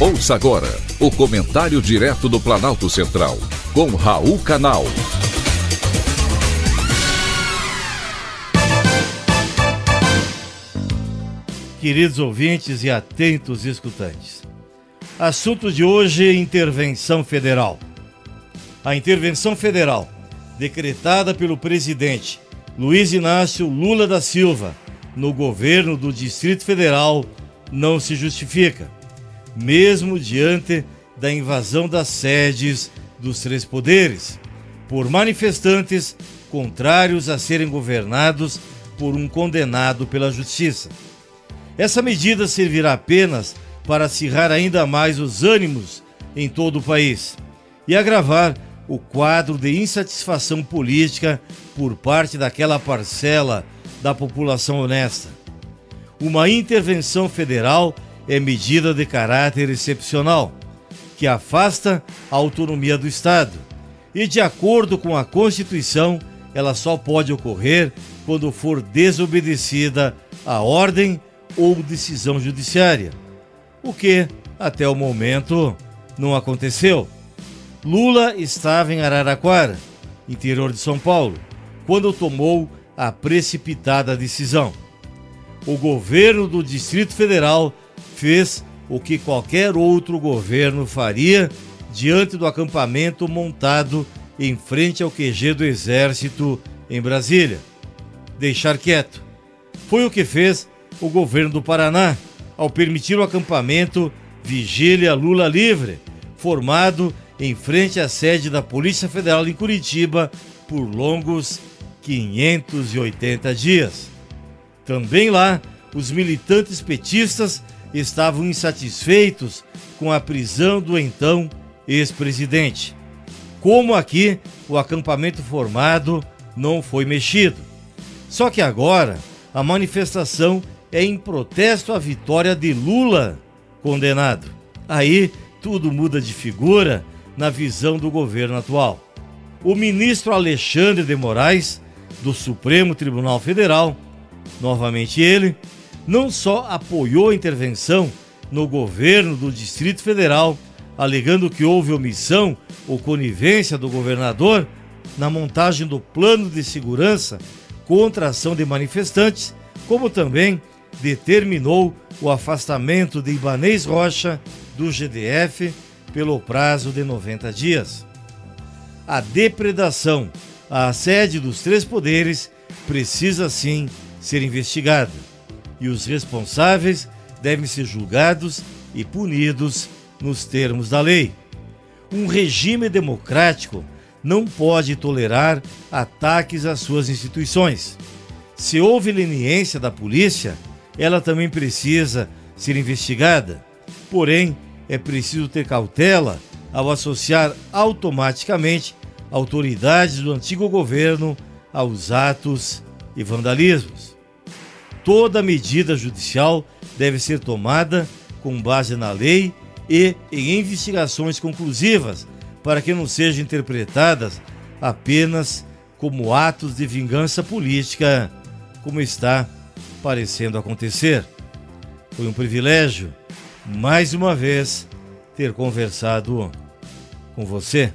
Ouça agora o comentário direto do Planalto Central, com Raul Canal. Queridos ouvintes e atentos escutantes. Assunto de hoje: intervenção federal. A intervenção federal, decretada pelo presidente Luiz Inácio Lula da Silva no governo do Distrito Federal, não se justifica mesmo diante da invasão das sedes dos três poderes, por manifestantes contrários a serem governados por um condenado pela justiça. Essa medida servirá apenas para acirrar ainda mais os ânimos em todo o país e agravar o quadro de insatisfação política por parte daquela parcela da população honesta. Uma intervenção federal é medida de caráter excepcional, que afasta a autonomia do Estado. E, de acordo com a Constituição, ela só pode ocorrer quando for desobedecida a ordem ou decisão judiciária, o que, até o momento, não aconteceu. Lula estava em Araraquara, interior de São Paulo, quando tomou a precipitada decisão. O governo do Distrito Federal fez o que qualquer outro governo faria diante do acampamento montado em frente ao QG do Exército em Brasília. Deixar quieto. Foi o que fez o governo do Paraná ao permitir o acampamento Vigília Lula Livre, formado em frente à sede da Polícia Federal em Curitiba por longos 580 dias. Também lá, os militantes petistas estavam insatisfeitos com a prisão do então ex-presidente. Como aqui, o acampamento formado não foi mexido. Só que agora a manifestação é em protesto à vitória de Lula, condenado. Aí tudo muda de figura na visão do governo atual. O ministro Alexandre de Moraes, do Supremo Tribunal Federal, novamente ele, não só apoiou a intervenção no governo do Distrito Federal, alegando que houve omissão ou conivência do governador na montagem do plano de segurança contra a ação de manifestantes, como também determinou o afastamento de Ibanês Rocha do GDF pelo prazo de 90 dias. A depredação à sede dos três poderes precisa sim ser investigada e os responsáveis devem ser julgados e punidos nos termos da lei. Um regime democrático não pode tolerar ataques às suas instituições. Se houve leniência da polícia, ela também precisa ser investigada. Porém, é preciso ter cautela ao associar automaticamente autoridades do antigo governo aos atos e vandalismos. Toda medida judicial deve ser tomada com base na lei e em investigações conclusivas, para que não sejam interpretadas apenas como atos de vingança política, como está parecendo acontecer. Foi um privilégio, mais uma vez, ter conversado com você.